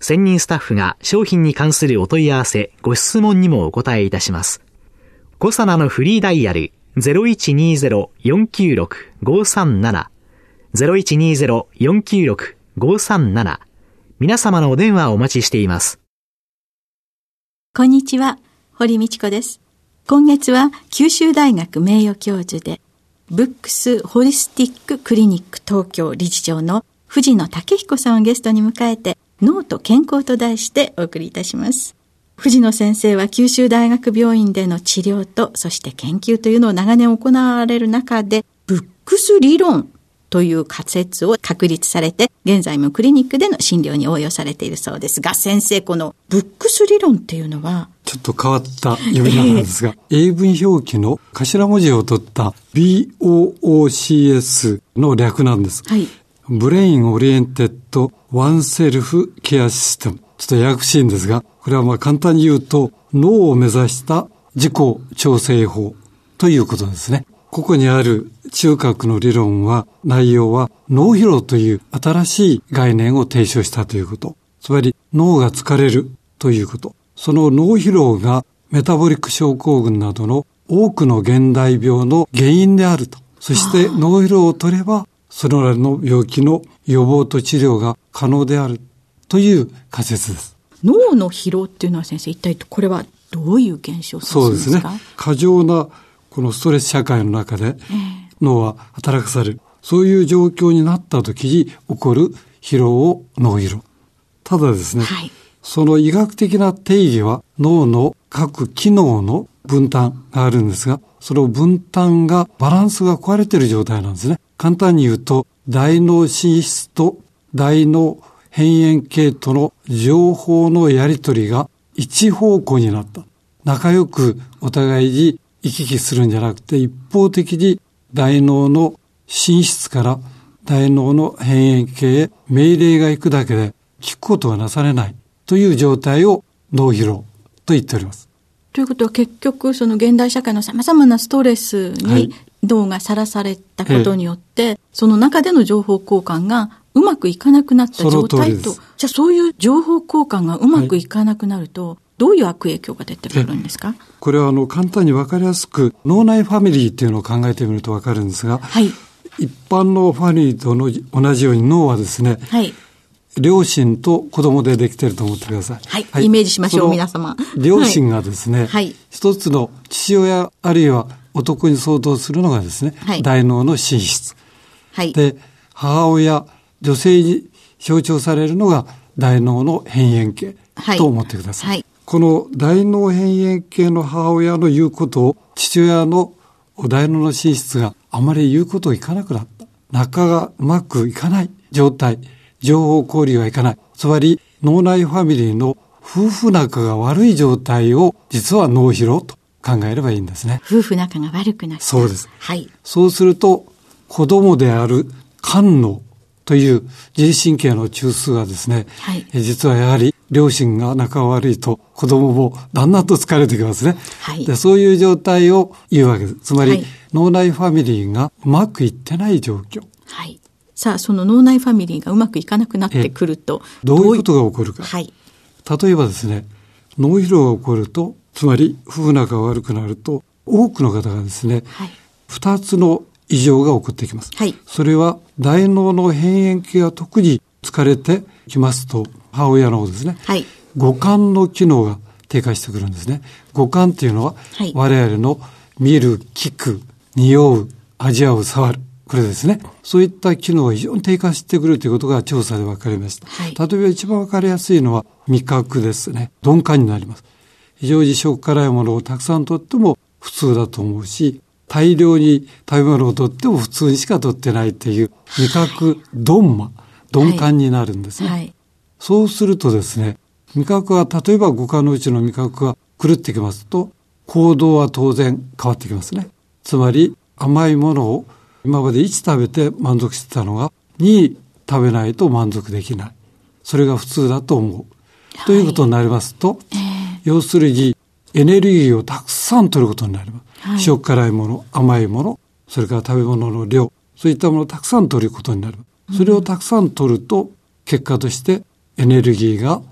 専任スタッフが商品に関するお問い合わせ、ご質問にもお答えいたします。コサナのフリーダイヤル0120-496-537 0120-496-537皆様のお電話をお待ちしています。こんにちは、堀道子です。今月は九州大学名誉教授でブックスホリスティッククリニック東京理事長の藤野武彦さんをゲストに迎えて脳と健康と題してお送りいたします。藤野先生は九州大学病院での治療とそして研究というのを長年行われる中で BOOCS 理論という仮説を確立されて、現在もクリニックでの診療に応用されているそうですが、先生、この BOOCS 理論っていうのは、ちょっと変わった読み方なんですが、えー、英文表記の頭文字を取った BOOCS の略なんです。はい。 Brain Oriented Oneself Care System。ちょっとややこしいんですが、これはまあ簡単に言うと、脳を目指した自己調整法ということですね。ここにある中核の理論は、内容は脳疲労という新しい概念を提唱したということ。つまり脳が疲れるということ。その脳疲労がメタボリック症候群などの多くの現代病の原因であると。そして脳疲労を取れば、そのらの病気の予防と治療が可能であるという仮説です。脳の疲労っていうのは先生、一体これはどういう現象そうですね。過剰なこのストレス社会の中で脳は働かされる。そういう状況になった時に起こる疲労を脳疲労。ただですね、はい、その医学的な定義は脳の各機能の分担があるんですが、その分担がバランスが壊れている状態なんですね。簡単に言うと、大脳進出と大脳辺縁系との情報のやり取りが一方向になった。仲良くお互いに行き来するんじゃなくて、一方的に大脳の寝室から大脳の辺縁系へ命令が行くだけで聞くことがなされないという状態を脳疲労と言っております。ということは結局その現代社会の様々なストレスに脳がさらされたことによって、はい、その中での情報交換がうまくいかなくなった状態と、じゃあそういう情報交換がうまくいかなくなると、はい。どういう悪影響が出てくるんですか？これはあの簡単にわかりやすく脳内ファミリーっていうのを考えてみるとわかるんですが、はい、一般のファミリーとの同じように脳はですね、はい、両親と子供でできてると思ってください。はい。はい、イメージしましょう、皆様。両親がですね、はい、一つの父親あるいは男に相当するのがですね、はい、大脳の寝室。はい。で、母親、女性に象徴されるのが大脳の辺縁系と思ってください。はい。この大脳辺縁系の母親の言うことを父親の大脳の寝室があまり言うことをいかなくなった。仲がうまくいかない状態。情報交流がいかない。つまり脳内ファミリーの夫婦仲が悪い状態を実は脳疲労と考えればいいんですね。夫婦仲が悪くなった。そうです。はい。そうすると子供である肝脳という自律神経の中枢がですね、はい、実はやはり両親が仲悪いと子供もだんだんと疲れてきますね。はい、でそういう状態を言うわけです。つまり、はい、脳内ファミリーがうまくいってない状況。はい。さあ、その脳内ファミリーがうまくいかなくなってくると。どういうことが起こるか。はい。例えばですね、脳疲労が起こると、つまり夫婦仲が悪くなると、多くの方がですね、はい、2つの異常が起こってきます。はい。それは大脳の辺縁系が特に疲れてきますと、母親の方ですね。はい。五感の機能が低下してくるんですね。五感っていうのは、はい、我々の見る、聞く、匂う、味わう、触る。これですね。そういった機能が非常に低下してくるということが調査で分かりました。はい、例えば一番分かりやすいのは味覚ですね。鈍感になります。非常に食辛いものをたくさんとっても普通だと思うし、大量に食べ物をとっても普通にしかとってないっていう味覚鈍麻、鈍感になるんですね。はい、そうするとですね、味覚は例えば五感のうちの味覚が狂ってきますと、行動は当然変わってきますね。つまり甘いものを今まで1食べて満足してたのが2食べないと満足できない。それが普通だと思う。はい、ということになりますと、えー、要するにエネルギーをたくさん取ることになります。はい、塩辛いもの、甘いもの、それから食べ物の量、そういったものをたくさん取ることになる。それをたくさん取ると、結果としてエネルギーが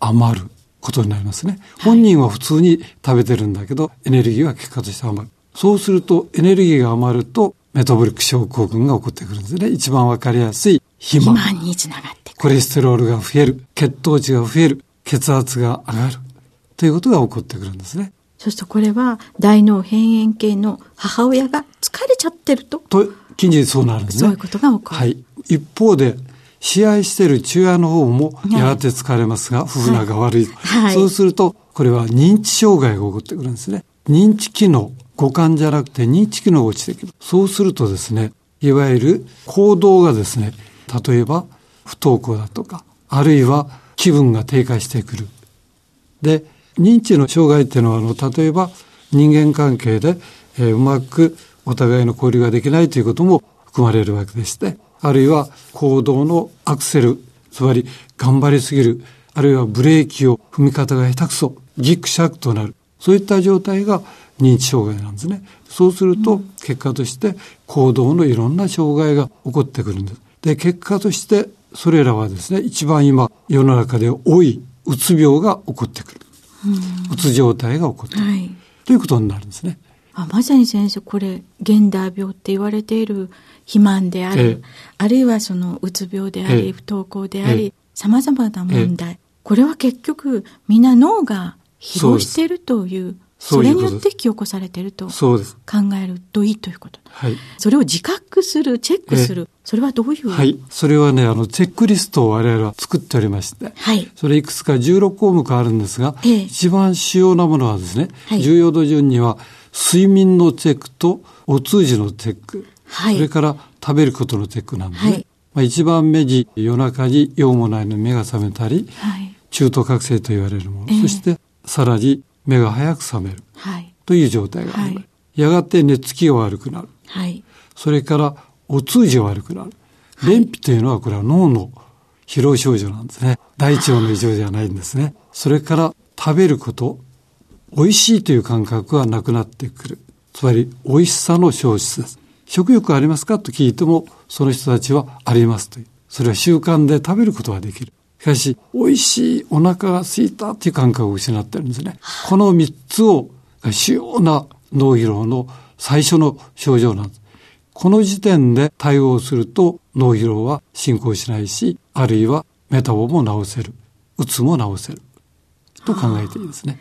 余ることになりますね。本人は普通に食べてるんだけど、エネルギーは結果として余る。そうすると、エネルギーが余ると、メタボリック症候群が起こってくるんですね。一番わかりやすい肥満。肥満につながってコレステロールが増える。血糖値が増える。血圧が上がる。ということが起こってくるんですね。そうするとこれは大脳辺縁系の母親が疲れちゃってると。と、近日そうなるんですね。そういうことが起こる。はい。一方で、試合している中野の方もやがて疲れますが、はい、風が悪い、はい、そうすると、これは認知障害が起こってくるんですね。認知機能、五感じゃなくて認知機能が落ちてくる。そうするとですね、いわゆる行動がですね、例えば不登校だとか、あるいは気分が低下してくる。で、認知の障害っていうのは、あの、例えば人間関係で、えー、うまくお互いの交流ができないということも含まれるわけでして、あるいは行動のアクセル、つまり頑張りすぎる、あるいはブレーキを踏み方が下手くそ、ギクシャクとなる。そういった状態が認知障害なんですね。そうすると結果として行動のいろんな障害が起こってくるんです。で、結果としてそれらはですね、一番今世の中で多いうつ病が起こってくる。うつ状態が起こってくる、はい。ということになるんですね。あまさに先生、これ、現代病って言われている肥満である、ええ、あるいはそのうつ病であり、え、不登校であり、さまざまな問題、これは結局、みんな脳が疲労しているというそれによって引き起こされていると考えるといいということ。はい、それを自覚する、チェックする、それはどういう？はい。それはね、あの、チェックリストを我々は作っておりまして、はい。それいくつか16項目あるんですが、ええ、一番主要なものはですね、はい、重要度順には、睡眠のチェックとお通じのチェック、はい、それから食べることのチェックなんですね。はい、まあ、一番目に夜中に用もないのに目が覚めたり、はい、中途覚醒と言われるもの、えそしてさらに目が早く覚める。はい。という状態がある。はい、やがて寝つきが悪くなる。はい。それから、お通じが悪くなる。便秘というのは、これは脳の疲労症状なんですね。大腸の異常ではないんですね。それから、食べること、美味しいという感覚がなくなってくる。つまり、美味しさの消失です。食欲ありますかと聞いても、その人たちはありますという。それは習慣で食べることができる。しかし、美味しい、お腹が空いたっていう感覚を失ってるんですね。この三つを、主要な脳疲労の最初の症状なんです。この時点で対応すると脳疲労は進行しないし、あるいはメタボも治せる。うつも治せる。と考えていいですね。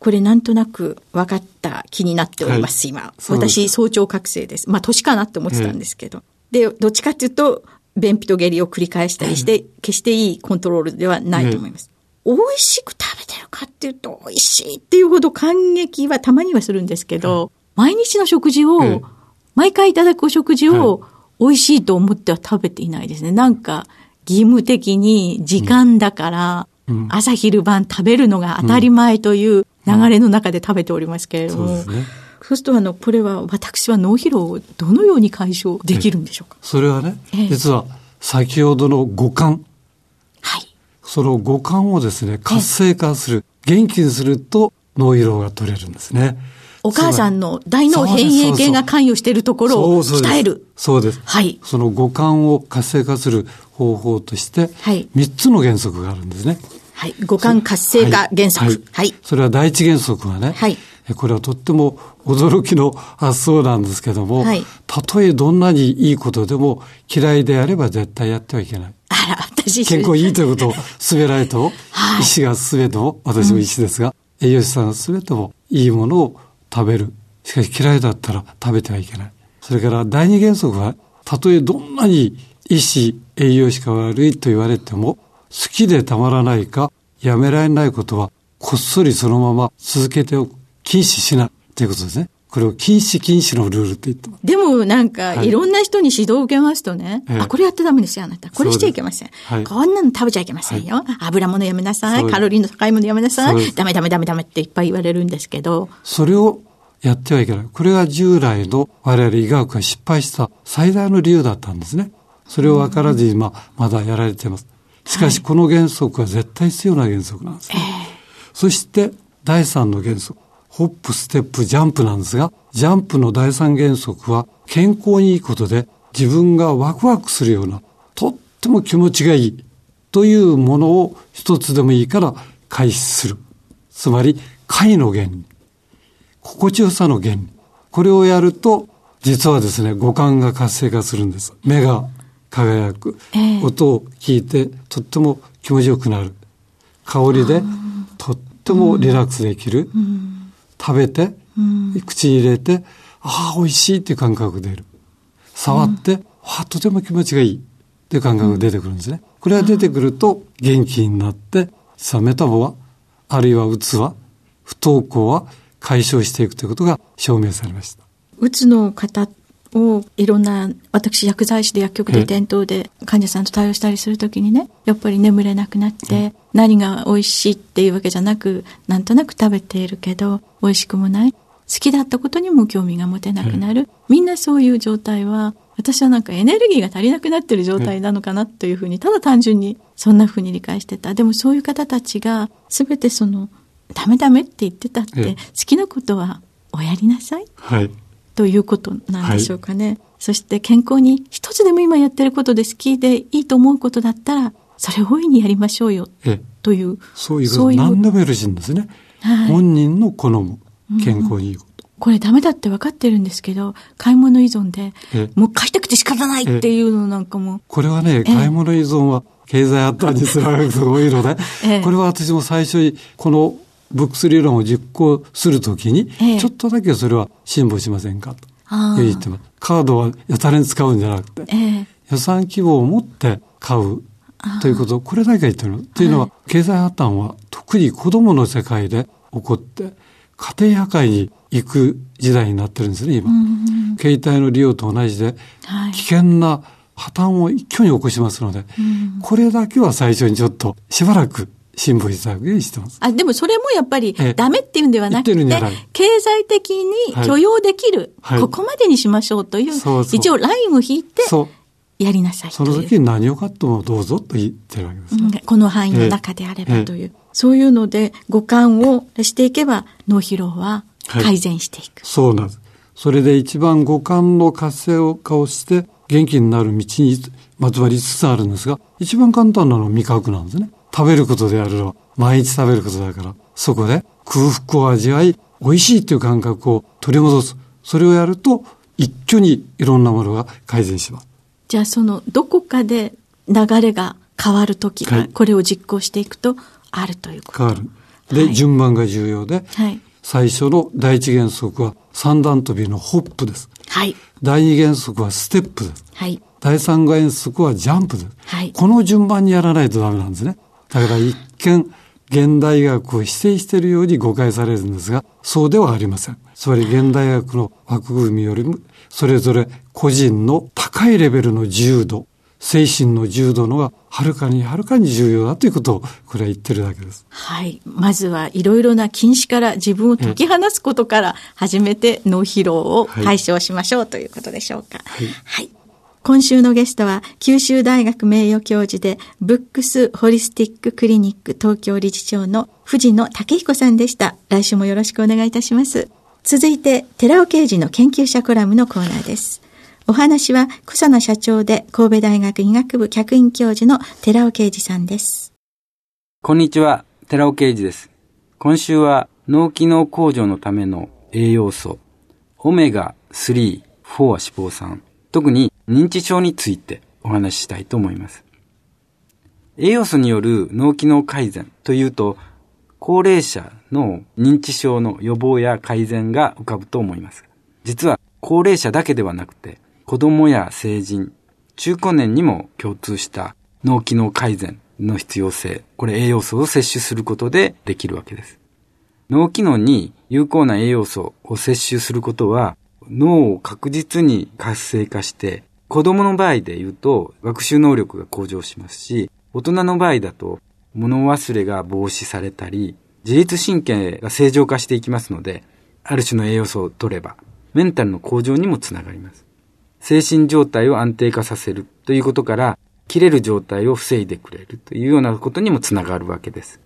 これなんとなく分かった気になっております、はい、今。私、早朝覚醒です。まあ、年かなって思ってたんですけど。で、どっちかっていうと、便秘と下痢を繰り返したりして、決していいコントロールではないと思います。美味しく食べてるかっていうと、美味しいっていうほど感激はたまにはするんですけど、毎日の食事を、毎回いただくお食事を美味しいと思っては食べていないですね。なんか、義務的に時間だから、朝昼晩食べるのが当たり前という流れの中で食べておりますけれども、そうすると、あの、これは、私は脳疲労をどのように解消できるんでしょうか？それはね、実は、先ほどの五感。はい。その五感をですね、活性化する、元気にすると脳疲労が取れるんですね。お母さんの大脳変影系が関与しているところを鍛える。そうです。はい。その五感を活性化する方法として、はい。三つの原則があるんですね。はい。五感活性化原則。はい。はい、それは第一原則はね、はい。これはとっても驚きの発想なんですけども、はい、たとえどんなにいいことでも嫌いであれば絶対やってはいけない。あら、私健康いいということを進めないと、はい、意思が進めと私も意思ですが、栄養士さんは全てもいいものを食べる。しかし嫌いだったら食べてはいけない。それから第二原則は、たとえどんなに医師、栄養士が悪いと言われても、好きでたまらないか、やめられないことは、こっそりそのまま続けておく。禁止しない。ということですね。これを禁止禁止のルールって言って。でもなんか、いろんな人に指導を受けますとね、はい、あ、これやってダメですよ、あなた。これしちゃいけません。はい、こんなの食べちゃいけませんよ。はい、油物やめなさい。カロリーの高いものやめなさい。ダメダメダメダメっていっぱい言われるんですけど。それをやってはいけない。これが従来の我々医学が失敗した最大の理由だったんですね。それを分からずに、まだやられています。しかし、この原則は絶対必要な原則なんです、ね、そして、第三の原則。ホップ、ステップ、ジャンプなんですが、ジャンプの第三原則は、健康にいいことで、自分がワクワクするような、とっても気持ちがいい、というものを一つでもいいから開始する。つまり、快の原理。心地よさの原理。これをやると、実はですね、五感が活性化するんです。目が輝く。えー、音を聞いて、とっても気持ちよくなる。香りで、とってもリラックスできる。うん食べて、うん、口に入れて、ああ、美味しいっていう感覚が出る。触って、うん、あとても気持ちがいいっていう感覚が出てくるんですね。これが出てくると元気になって、さメタボは、あるいはうつは、不登校は解消していくということが証明されました。うつの方をいろんな、私薬剤師で薬局で店頭で患者さんと対応したりするときにね、やっぱり眠れなくなって、何が美味しいっていうわけじゃなく、なんとなく食べているけど、美味しくもない。好きだったことにも興味が持てなくなる。みんなそういう状態は、私はなんかエネルギーが足りなくなってる状態なのかなというふうに、ただ単純にそんなふうに理解してた。でもそういう方たちが、すべてその、ダメダメって言ってたって、好きなことはおやりなさい。はい。ということなんでしょうかね。はい、そして健康に一つでも今やってることで好きでいいと思うことだったら、それを大いにやりましょうよ。という。そういうこと何でもよろしいんですね。はい、本人の好む健康にいいこと。うん、これダメだって分かってるんですけど、買い物依存で、もう買いたくて仕方ないっていうのなんかも。これはね、買い物依存は経済発達につながる人が多いので、これは私も最初にこのブックス理論を実行するときに、ちょっとだけそれは辛抱しませんかと言ってます。カードはやたらに使うんじゃなくて、予算規模を持って買うということ、これだけ言ってる。というのは、経済破綻は特に子供の世界で起こって、家庭破壊に行く時代になってるんですね、今。携帯の利用と同じで、危険な破綻を一挙に起こしますので、これだけは最初にちょっとしばらく辛抱したわけにしてます。あ、でもそれもやっぱりダメっていうんではなくて、経済的に許容できる、はい、ここまでにしましょうという、そうそう。一応ラインを引いて、やりなさいその時に何を買ってもどうぞと言ってるわけです、ね、この範囲の中であればという。そういうので、五感をしていけば、脳疲労は改善していく、はい、そうなんです。それで一番五感の活性化をして、元気になる道にまつわりつつあるんですが、一番簡単なのは味覚なんですね。食べることであるのは毎日食べることだから、そこで空腹を味わい、美味しいという感覚を取り戻す。それをやると、一挙にいろんなものが改善します。じゃあその、どこかで流れが変わるとき、はい、これを実行していくと、あるということ変わる。で、はい、順番が重要で、はい、最初の第一原則は三段跳びのホップです。はい。第二原則はステップです。はい。第三原則はジャンプです。はい。この順番にやらないとダメなんですね。だから一見、現代学を否定しているように誤解されるんですが、そうではありません。つまり現代学の枠組みよりも、それぞれ個人の高いレベルの自由度、精神の自由度のがはるかにはるかに重要だということをこれは言ってるだけです。はい。まずはいろいろな禁止から自分を解き放すことから始めて脳疲労を解消しましょうということでしょうか。はい、はい今週のゲストは、九州大学名誉教授で、ブックスホリスティッククリニック東京理事長の藤野武彦さんでした。来週もよろしくお願いいたします。続いて、寺尾刑事の研究者コラムのコーナーです。お話は、草野社長で神戸大学医学部客員教授の寺尾啓二さんです。こんにちは、寺尾啓二です。今週は脳機能向上のための栄養素、オメガ3、4は脂肪酸、特に認知症についてお話ししたいと思います。栄養素による脳機能改善というと、高齢者の認知症の予防や改善が浮かぶと思います。実は高齢者だけではなくて、子供や成人、中高年にも共通した脳機能改善の必要性、これ栄養素を摂取することでできるわけです。脳機能に有効な栄養素を摂取することは、脳を確実に活性化して、子供の場合で言うと学習能力が向上しますし、大人の場合だと物忘れが防止されたり、自律神経が正常化していきますので、ある種の栄養素を取れば、メンタルの向上にもつながります。精神状態を安定化させるということから、切れる状態を防いでくれるというようなことにもつながるわけです。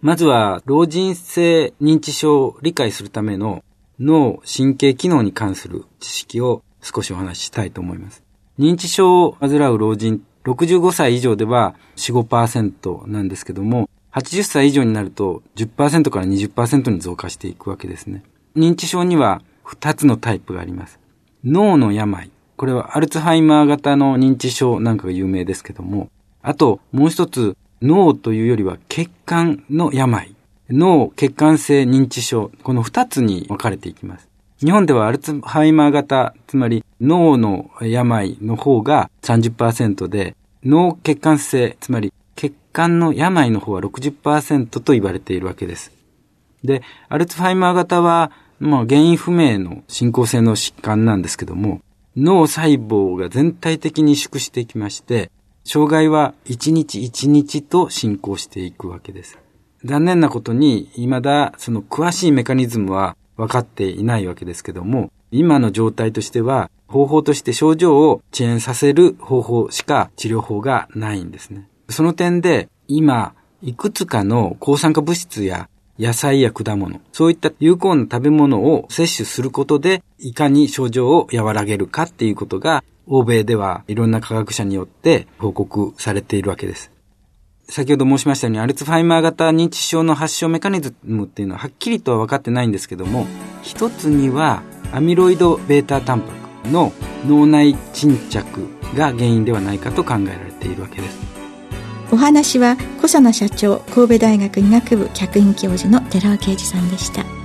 まずは、老人性認知症を理解するための脳神経機能に関する知識を少しお話ししたいと思います。認知症を患う老人、65歳以上では4、5%なんですけども、80歳以上になると10%から20%に増加していくわけですね。認知症には2つのタイプがあります。脳の病。これはアルツハイマー型の認知症なんかが有名ですけども、あともう一つ脳というよりは血管の病。脳血管性認知症。この2つに分かれていきます。日本ではアルツハイマー型、つまり脳の病の方が30%で、脳血管性、つまり血管の病の方は60%と言われているわけです。で、アルツハイマー型は、まあ、原因不明の進行性の疾患なんですけども、脳細胞が全体的に縮していきまして、障害は1日1日と進行していくわけです。残念なことに、未だその詳しいメカニズムは分かっていないわけですけども、今の状態としては、方法として症状を遅延させる方法しか治療法がないんですね。その点で、今、いくつかの抗酸化物質や野菜や果物、そういった有効な食べ物を摂取することで、いかに症状を和らげるかっていうことが、欧米ではいろんな科学者によって報告されているわけです。先ほど申しましたように、アルツハイマー型認知症の発症メカニズムっていうのははっきりとは分かってないんですけども、一つにはアミロイド β タンパクの脳内沈着が原因ではないかと考えられているわけです。お話は小佐野社長神戸大学医学部客員教授の寺尾啓二さんでした。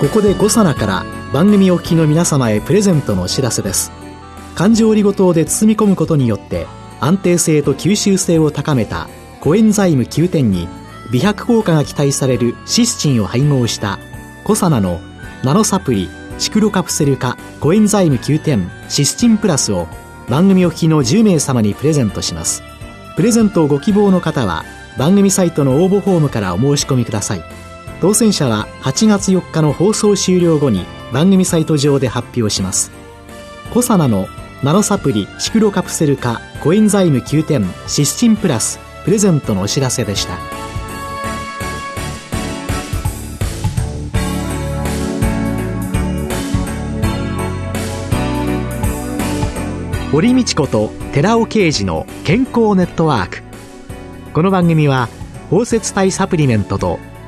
ここで五サから番組お聞きの皆様へプレゼントのお知らせです。環状オリゴ糖で包み込むことによって安定性と吸収性を高めたコエンザイム9点に美白効果が期待されるシスチンを配合したコサナのナノサプリシクロカプセル化コエンザイム9点シスチンプラスを番組お聞きの10名様にプレゼントします。プレゼントをご希望の方は番組サイトの応募フォームからお申し込みください。当選者は8月4日の放送終了後に番組サイト上で発表します。コサナのナノサプリシクロカプセル化コエンザイム9点シスチンプラスプレゼントのお知らせでした。堀道子と寺尾啓二の健康ネットワーク。この番組は包摂体サプリメントと